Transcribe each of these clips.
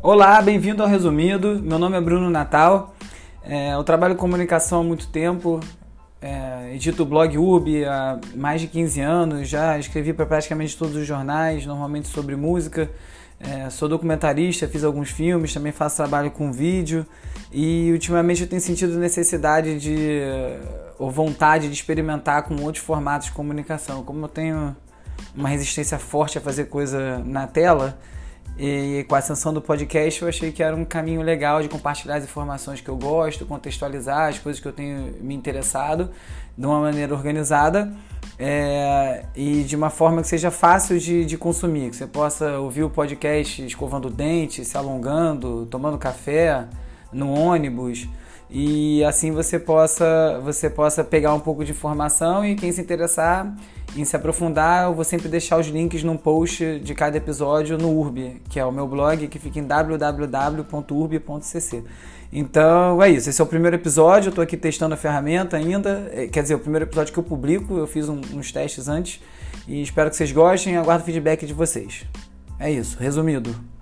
Olá, bem-vindo ao Resumido. Meu nome é Bruno Natal. É, eu trabalho com comunicação há muito tempo. É, edito o blog UB há mais de 15 anos. Já escrevi para praticamente todos os jornais, normalmente sobre música. É, sou documentarista, fiz alguns filmes, também faço trabalho com vídeo. E ultimamente eu tenho sentido necessidade de ou vontade de experimentar com outros formatos de comunicação. Como eu tenho uma resistência forte a fazer coisa na tela e com a ascensão do podcast, eu achei que era um caminho legal de compartilhar as informações que eu gosto, contextualizar as coisas que eu tenho me interessado de uma maneira organizada é, e de uma forma que seja fácil de, de consumir, que você possa ouvir o podcast escovando o dente, se alongando, tomando café, no ônibus e assim você possa você possa pegar um pouco de informação e quem se interessar em se aprofundar, eu vou sempre deixar os links no post de cada episódio no Urb, que é o meu blog que fica em www.urb.cc. Então é isso, esse é o primeiro episódio, eu estou aqui testando a ferramenta ainda, é, quer dizer, o primeiro episódio que eu publico, eu fiz um, uns testes antes e espero que vocês gostem aguardo o feedback de vocês. É isso, resumido.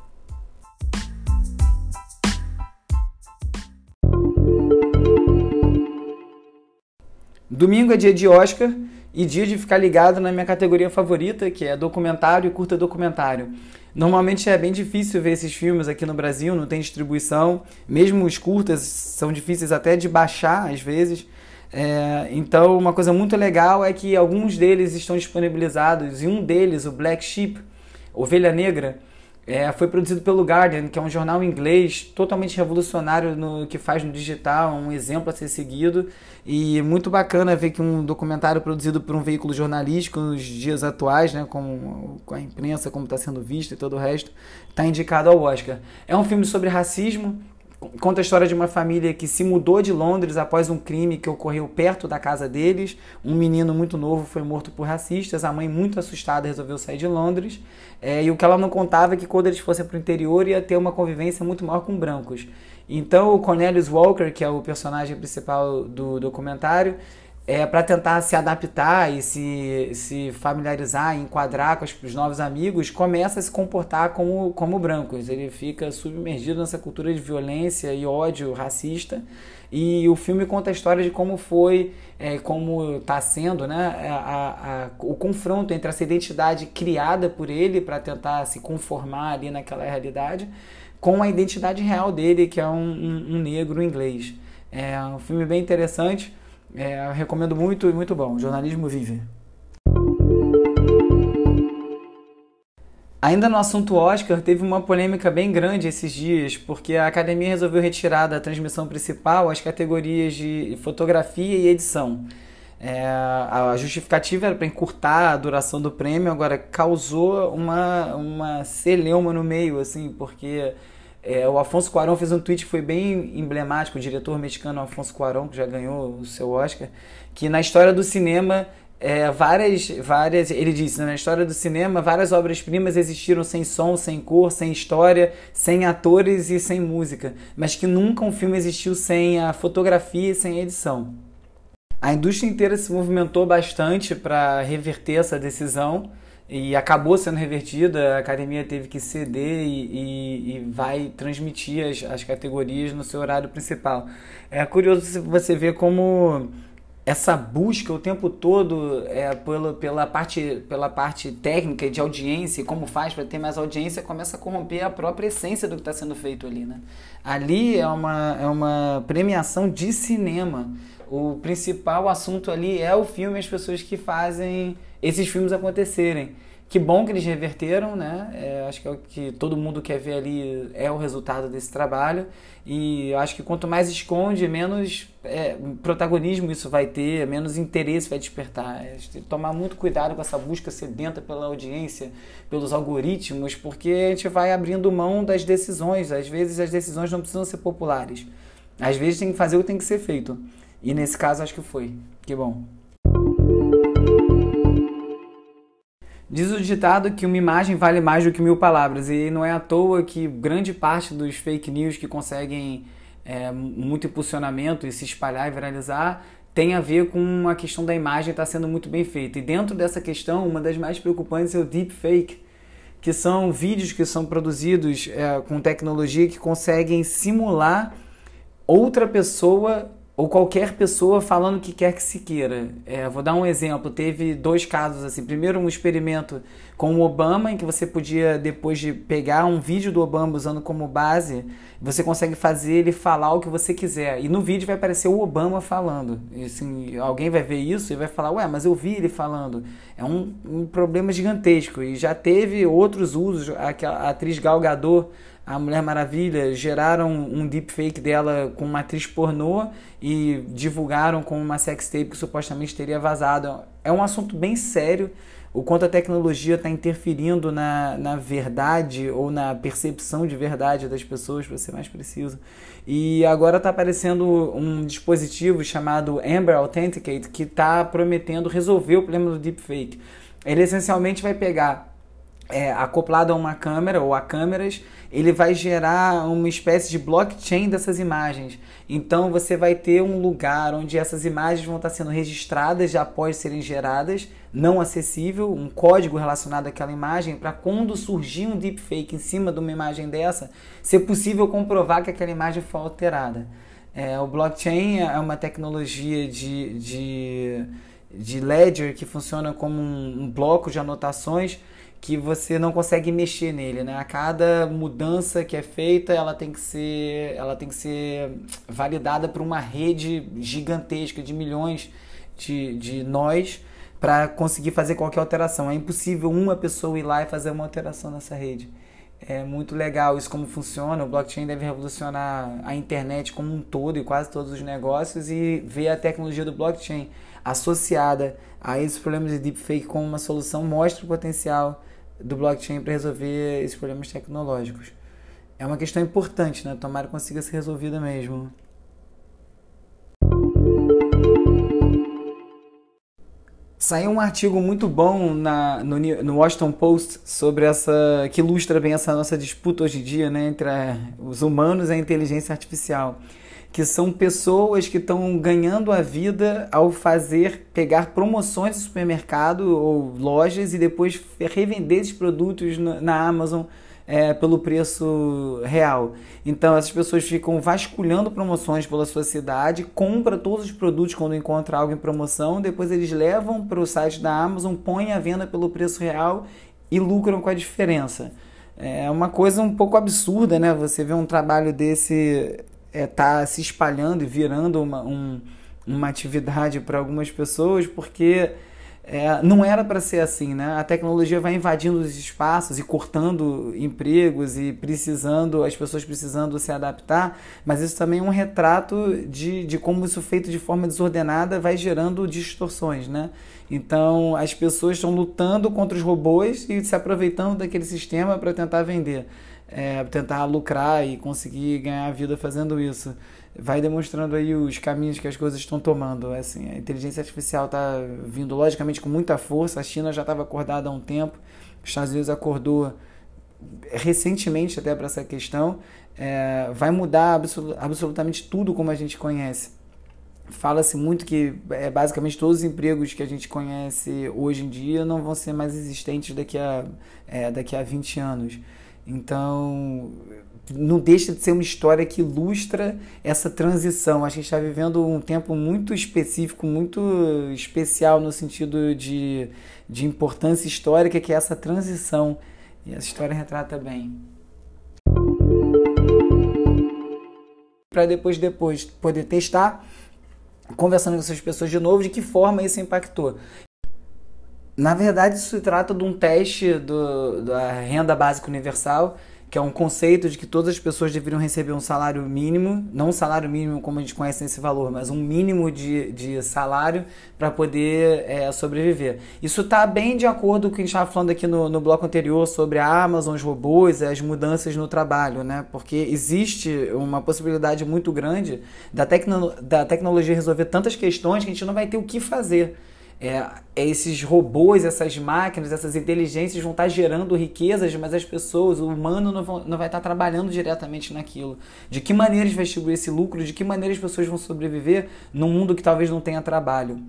Domingo é dia de Oscar e dia de ficar ligado na minha categoria favorita, que é documentário e curta documentário. Normalmente é bem difícil ver esses filmes aqui no Brasil, não tem distribuição, mesmo os curtas são difíceis até de baixar às vezes. É, então, uma coisa muito legal é que alguns deles estão disponibilizados e um deles, o Black Sheep, Ovelha Negra, é, foi produzido pelo Guardian, que é um jornal inglês totalmente revolucionário no que faz no digital, um exemplo a ser seguido. E muito bacana ver que um documentário produzido por um veículo jornalístico nos dias atuais, né, com, com a imprensa, como está sendo visto e todo o resto, está indicado ao Oscar. É um filme sobre racismo, conta a história de uma família que se mudou de Londres após um crime que ocorreu perto da casa deles. Um menino muito novo foi morto por racistas. A mãe, muito assustada, resolveu sair de Londres. É, e o que ela não contava é que quando eles fossem para o interior ia ter uma convivência muito maior com brancos. Então o Cornelius Walker, que é o personagem principal do documentário, é, para tentar se adaptar e se, se familiarizar, enquadrar com os, os, novos amigos, começa a se comportar como, como brancos. Ele fica submergido nessa cultura de violência e ódio racista. E o filme conta a história de como foi, é, como está sendo né, a, a, o confronto entre essa identidade criada por ele para tentar se conformar ali naquela realidade com a identidade real dele, que é um, um, um negro inglês. É um filme bem interessante é, recomendo muito e muito bom. Jornalismo vive. Ainda no assunto Oscar, teve uma polêmica bem grande esses dias, porque a academia resolveu retirar da transmissão principal as categorias de fotografia e edição. É, a justificativa era para encurtar a duração do prêmio, agora causou uma, uma celeuma no meio, assim, porque é, o Afonso Cuarón fez um tweet que foi bem emblemático, o diretor mexicano Afonso Cuarón, que já ganhou o seu Oscar, que na história do cinema, é, várias, várias, ele disse, né, na história do cinema, várias obras-primas existiram sem som, sem cor, sem história, sem atores e sem música, mas que nunca um filme existiu sem a fotografia e sem a edição. A indústria inteira se movimentou bastante para reverter essa decisão, e acabou sendo revertida, a academia teve que ceder e, e, e, vai transmitir as, as categorias no seu horário principal. É curioso você ver como essa busca o tempo todo é, pela, pela, parte, pela parte técnica de audiência e como faz para ter mais audiência começa a corromper a própria essência do que está sendo feito ali. Né? Ali é uma, é uma premiação de cinema. O principal assunto ali é o filme as pessoas que fazem esses filmes acontecerem. Que bom que eles reverteram, né? É, acho que é o que todo mundo quer ver ali é o resultado desse trabalho. E acho que quanto mais esconde, menos é, protagonismo isso vai ter, menos interesse vai despertar. Tem que tomar muito cuidado com essa busca sedenta pela audiência, pelos algoritmos, porque a gente vai abrindo mão das decisões. Às vezes as decisões não precisam ser populares. Às vezes tem que fazer o que tem que ser feito. E nesse caso acho que foi. Que bom. Diz o ditado que uma imagem vale mais do que mil palavras, e não é à toa que grande parte dos fake news que conseguem é, muito impulsionamento e se espalhar e viralizar tem a ver com a questão da imagem estar tá sendo muito bem feita. E dentro dessa questão, uma das mais preocupantes é o deepfake, que são vídeos que são produzidos é, com tecnologia que conseguem simular outra pessoa ou qualquer pessoa falando o que quer que se queira. É, vou dar um exemplo. Teve dois casos assim. Primeiro, um experimento com o Obama, em que você podia, depois de pegar um vídeo do Obama usando como base, você consegue fazer ele falar o que você quiser. E no vídeo vai aparecer o Obama falando. E, assim, alguém vai ver isso e vai falar, ué, mas eu vi ele falando. É um, um problema gigantesco. E já teve outros usos. A, atriz Gal Gadot a Mulher Maravilha geraram um deepfake dela com uma atriz pornô e divulgaram com uma sextape que supostamente teria vazado. É um assunto bem sério, o quanto a tecnologia está interferindo na, na verdade ou na percepção de verdade das pessoas, para ser mais preciso. E agora está aparecendo um dispositivo chamado Amber Authenticate que está prometendo resolver o problema do deepfake. Ele essencialmente vai pegar é, acoplado a uma câmera ou a câmeras, ele vai gerar uma espécie de blockchain dessas imagens. Então você vai ter um lugar onde essas imagens vão estar sendo registradas já após serem geradas, não acessível, um código relacionado àquela imagem, para quando surgir um deepfake em cima de uma imagem dessa, ser possível comprovar que aquela imagem foi alterada. É, o blockchain é uma tecnologia de, de, de ledger que funciona como um, um bloco de anotações que você não consegue mexer nele, né? A cada mudança que é feita, ela tem que ser, ela tem que ser validada por uma rede gigantesca de milhões de, de nós para conseguir fazer qualquer alteração. É impossível uma pessoa ir lá e fazer uma alteração nessa rede. É muito legal isso como funciona. O blockchain deve revolucionar a internet como um todo e quase todos os negócios e ver a tecnologia do blockchain associada a esses problemas de deepfake como uma solução mostra o potencial do blockchain para resolver esses problemas tecnológicos. É uma questão importante, né? Tomara que consiga ser resolvida mesmo. Saiu um artigo muito bom na, no, no, Washington Post sobre essa. que ilustra bem essa nossa disputa hoje em dia né, entre a, os humanos e a inteligência artificial que são pessoas que estão ganhando a vida ao fazer, pegar promoções de supermercado ou lojas e depois revender esses produtos na Amazon é, pelo preço real. Então essas pessoas ficam vasculhando promoções pela sua cidade, compra todos os produtos quando encontra algo em promoção, depois eles levam para o site da Amazon, põem a venda pelo preço real e lucram com a diferença. É uma coisa um pouco absurda, né? Você vê um trabalho desse é, tá se espalhando e virando uma, um, uma atividade para algumas pessoas, porque é, não era para ser assim, né? A tecnologia vai invadindo os espaços e cortando empregos e precisando, as pessoas precisando se adaptar, mas isso também é um retrato de, de como isso feito de forma desordenada vai gerando distorções, né? Então as pessoas estão lutando contra os robôs e se aproveitando daquele sistema para tentar vender é, tentar lucrar e conseguir ganhar a vida fazendo isso. Vai demonstrando aí os caminhos que as coisas estão tomando. Assim, a inteligência artificial está vindo, logicamente, com muita força. A China já estava acordada há um tempo, os Estados Unidos acordou recentemente até para essa questão. É, vai mudar absolut absolutamente tudo como a gente conhece. Fala-se muito que é, basicamente todos os empregos que a gente conhece hoje em dia não vão ser mais existentes daqui a, é, daqui a 20 anos. Então, não deixa de ser uma história que ilustra essa transição. A gente está vivendo um tempo muito específico, muito especial no sentido de, de importância histórica, que é essa transição. E essa história retrata bem. Para depois, depois poder testar, conversando com essas pessoas de novo, de que forma isso impactou. Na verdade, isso se trata de um teste do, da renda básica universal, que é um conceito de que todas as pessoas deveriam receber um salário mínimo, não um salário mínimo como a gente conhece nesse valor, mas um mínimo de, de salário para poder é, sobreviver. Isso está bem de acordo com o que a gente estava falando aqui no, no bloco anterior sobre a Amazon, os robôs, as mudanças no trabalho, né? Porque existe uma possibilidade muito grande da, tecno, da tecnologia resolver tantas questões que a gente não vai ter o que fazer é, esses robôs, essas máquinas, essas inteligências vão estar gerando riquezas, mas as pessoas, o humano não, vão, não vai estar trabalhando diretamente naquilo. De que maneira eles vai distribuir esse lucro? De que maneira as pessoas vão sobreviver num mundo que talvez não tenha trabalho?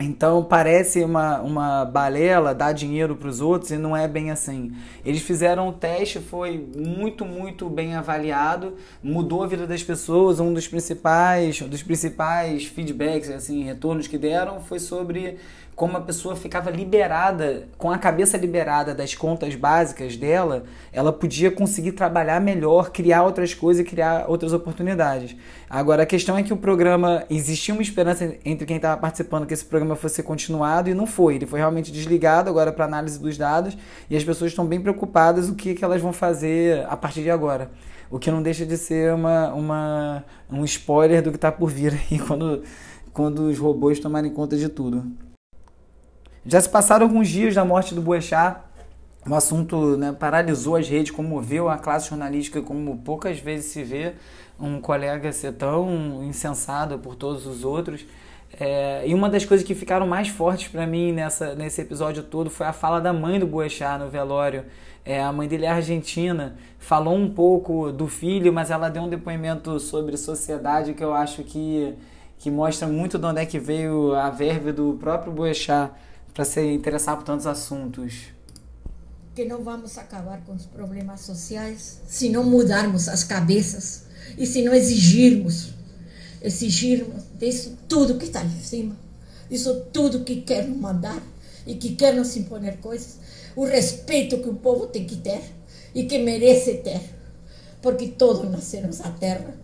Então parece uma, uma balela dar dinheiro para os outros e não é bem assim. Eles fizeram o teste, foi muito, muito bem avaliado, mudou a vida das pessoas. Um dos principais, dos principais feedbacks, assim, retornos que deram foi sobre como a pessoa ficava liberada, com a cabeça liberada das contas básicas dela, ela podia conseguir trabalhar melhor, criar outras coisas e criar outras oportunidades. Agora, a questão é que o programa, existia uma esperança entre quem estava participando que esse programa fosse continuado e não foi. Ele foi realmente desligado agora para análise dos dados e as pessoas estão bem preocupadas o que, que elas vão fazer a partir de agora. O que não deixa de ser uma, uma, um spoiler do que está por vir aí quando, quando os robôs tomarem conta de tudo. Já se passaram alguns dias da morte do Boechat. O assunto né, paralisou as redes, comoveu a classe jornalística como poucas vezes se vê um colega ser tão insensado por todos os outros. É, e uma das coisas que ficaram mais fortes para mim nessa, nesse episódio todo foi a fala da mãe do Boechat no velório. É, a mãe dele é argentina, falou um pouco do filho, mas ela deu um depoimento sobre sociedade que eu acho que, que mostra muito de onde é que veio a verve do próprio Boechat para se interessar por tantos assuntos. Que não vamos acabar com os problemas sociais se não mudarmos as cabeças e se não exigirmos, exigirmos disso tudo que está em cima, disso tudo que quer mandar e que quer nos imponer coisas, o respeito que o povo tem que ter e que merece ter, porque todos nascemos na terra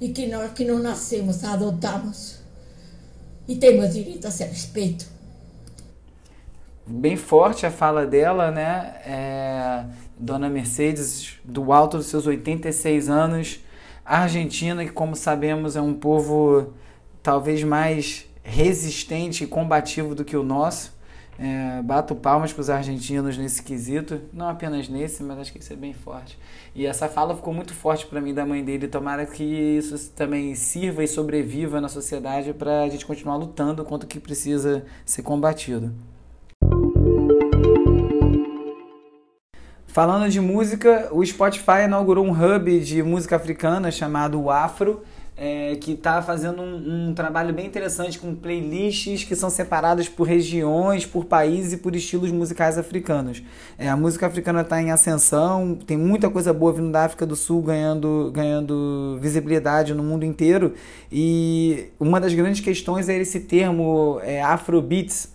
e que nós que não nascemos adotamos e temos direito a ser respeito. Bem forte a fala dela, né? É, Dona Mercedes, do alto dos seus 86 anos, a Argentina, que como sabemos é um povo talvez mais resistente e combativo do que o nosso. É, bato palmas para os argentinos nesse quesito, não apenas nesse, mas acho que isso é bem forte. E essa fala ficou muito forte para mim da mãe dele. Tomara que isso também sirva e sobreviva na sociedade para a gente continuar lutando contra o que precisa ser combatido. Falando de música, o Spotify inaugurou um hub de música africana chamado Afro, é, que está fazendo um, um, trabalho bem interessante com playlists que são separadas por regiões, por países e por estilos musicais africanos. É, a música africana está em ascensão, tem muita coisa boa vindo da África do Sul ganhando, ganhando visibilidade no mundo inteiro. E uma das grandes questões é esse termo é, Afrobeats,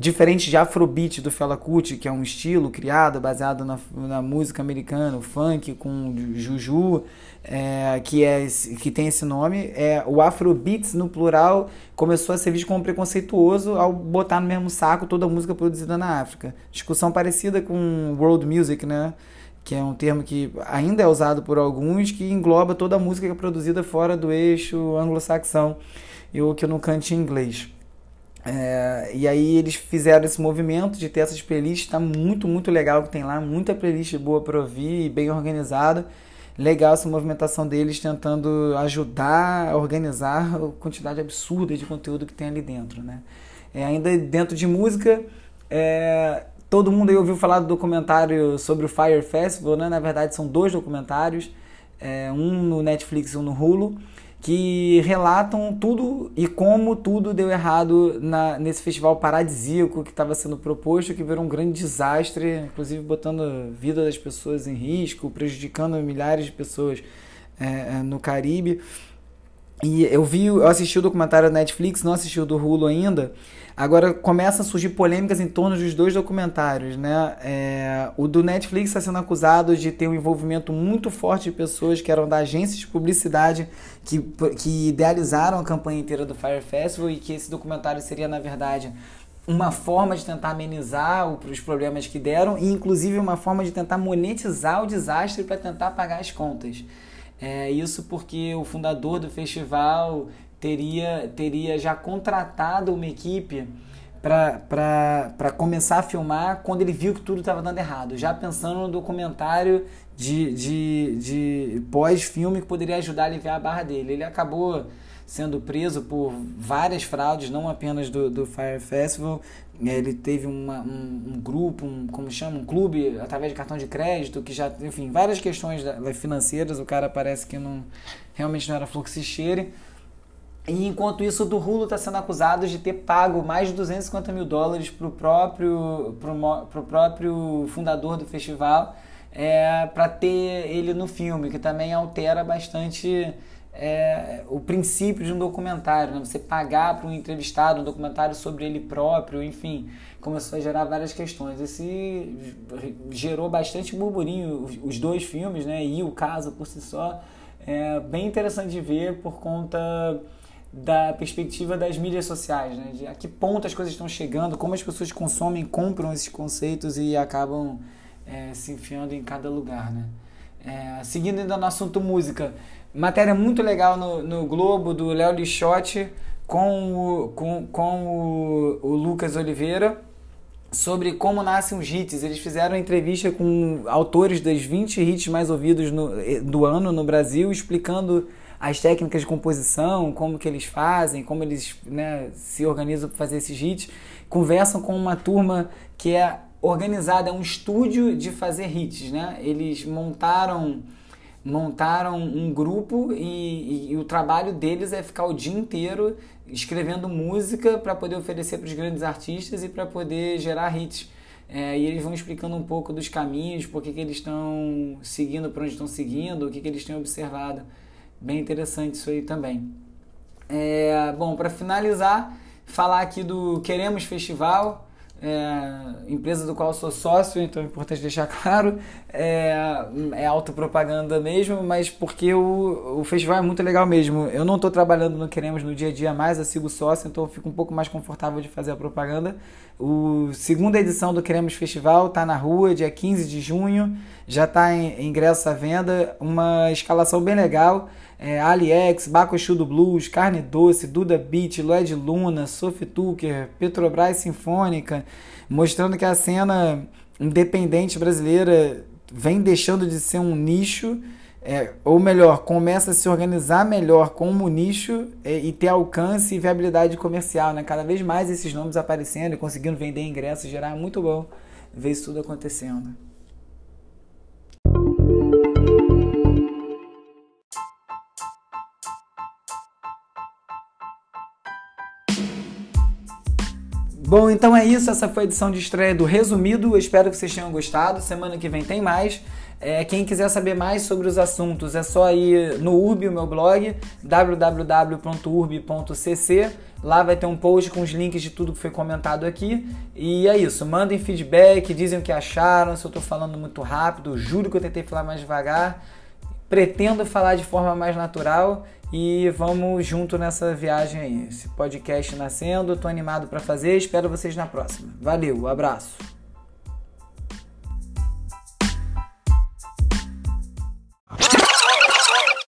Diferente de Afrobeat do Fela Kuti, que é um estilo criado baseado na, na música americana, o funk com juju, é, que, é, que tem esse nome, é, o Afrobeats no plural começou a ser visto como preconceituoso ao botar no mesmo saco toda a música produzida na África. Discussão parecida com World Music, né? que é um termo que ainda é usado por alguns, que engloba toda a música que é produzida fora do eixo anglo-saxão e o que não cante em inglês. É, e aí eles fizeram esse movimento de ter essas playlists, tá muito, muito legal que tem lá, muita playlist boa para ouvir bem organizada. Legal essa movimentação deles tentando ajudar a organizar a quantidade absurda de conteúdo que tem ali dentro, né? É, ainda dentro de música, é, todo mundo aí ouviu falar do documentário sobre o Fire Festival, né? Na verdade são dois documentários, é, um no Netflix e um no Hulu que relatam tudo e como tudo deu errado na, nesse festival paradisíaco que estava sendo proposto, que virou um grande desastre, inclusive botando a vida das pessoas em risco, prejudicando milhares de pessoas é, é no Caribe. E eu vi, eu assisti o documentário da Netflix, não assisti o do Hulu ainda. Agora começam a surgir polêmicas em torno dos dois documentários, né? É, o do Netflix está sendo acusado de ter um envolvimento muito forte de pessoas que eram da agência de publicidade que, que idealizaram a campanha inteira do Fire Festival e que esse documentário seria, na verdade, uma forma de tentar amenizar os problemas que deram e, inclusive, uma forma de tentar monetizar o desastre para tentar pagar as contas. É, isso porque o fundador do festival teria, teria já contratado uma equipe para começar a filmar quando ele viu que tudo estava dando errado, já pensando no documentário de, de, de pós-filme que poderia ajudar a aliviar a barra dele. Ele acabou sendo preso por várias fraudes, não apenas do, do Fire Festival. Ele teve uma, um, um, grupo, um, como chama, um clube através de cartão de crédito, que já, enfim, várias questões financeiras. O cara parece que não realmente não era fluxicheiro. E enquanto isso, o do Hulu está sendo acusado de ter pago mais de 250 mil dólares para o próprio, pro, pro próprio fundador do festival é, para ter ele no filme, que também altera bastante é, o princípio de um documentário. Né? Você pagar para um entrevistado um documentário sobre ele próprio, enfim, começou a gerar várias questões. Esse gerou bastante burburinho, os dois filmes, né? e o caso por si só. É bem interessante de ver por conta da perspectiva das mídias sociais, né? De a que ponto as coisas estão chegando, como as pessoas consomem, compram esses conceitos e acabam é, se enfiando em cada lugar, né? É, seguindo ainda no assunto música, matéria muito legal no, no Globo do Léo Lixotti com o, com, com o, o Lucas Oliveira sobre como nascem os hits. Eles fizeram entrevista com autores das 20 hits mais ouvidos no, do ano no Brasil, explicando as técnicas de composição, como que eles fazem, como eles né, se organizam para fazer esses hits. Conversam com uma turma que é organizada, é um estúdio de fazer hits, né? Eles montaram montaram um grupo e, e, e, o trabalho deles é ficar o dia inteiro escrevendo música para poder oferecer para os grandes artistas e para poder gerar hits. É, e eles vão explicando um pouco dos caminhos, por que, que eles estão seguindo, para onde estão seguindo, o que, que eles têm observado. Bem interessante isso aí também. É, bom, para finalizar, falar aqui do Queremos Festival é, empresa do qual sou sócio, então é importante deixar claro, é, é autopropaganda mesmo, mas porque o, o festival é muito legal mesmo. Eu não estou trabalhando no Queremos no dia a dia mais, eu sigo sócio, então eu fico um pouco mais confortável de fazer a propaganda. O segunda edição do Queremos Festival está na rua, dia 15 de junho, já está em ingresso à venda, uma escalação bem legal é, Aliex, Bacochu do Blues, Carne Doce, Duda Beat, Lloyd Luna, Sophie Tucker, Petrobras Sinfônica, mostrando que a cena independente brasileira vem deixando de ser um nicho, é, ou melhor, começa a se organizar melhor como nicho é, e ter alcance e viabilidade comercial. Né? Cada vez mais esses nomes aparecendo e conseguindo vender ingressos, gerar muito bom ver isso tudo acontecendo. Bom, então é isso. Essa foi a edição de estreia do Resumido. Eu espero que vocês tenham gostado. Semana que vem tem mais. É, quem quiser saber mais sobre os assuntos é só ir no Urb, o meu blog, www.urb.cc. Lá vai ter um post com os links de tudo que foi comentado aqui. E é isso. Mandem feedback, dizem o que acharam, se eu estou falando muito rápido. Juro que eu tentei falar mais devagar. Pretendo falar de forma mais natural e vamos junto nessa viagem aí. Esse podcast nascendo, tô animado para fazer, espero vocês na próxima. Valeu, abraço.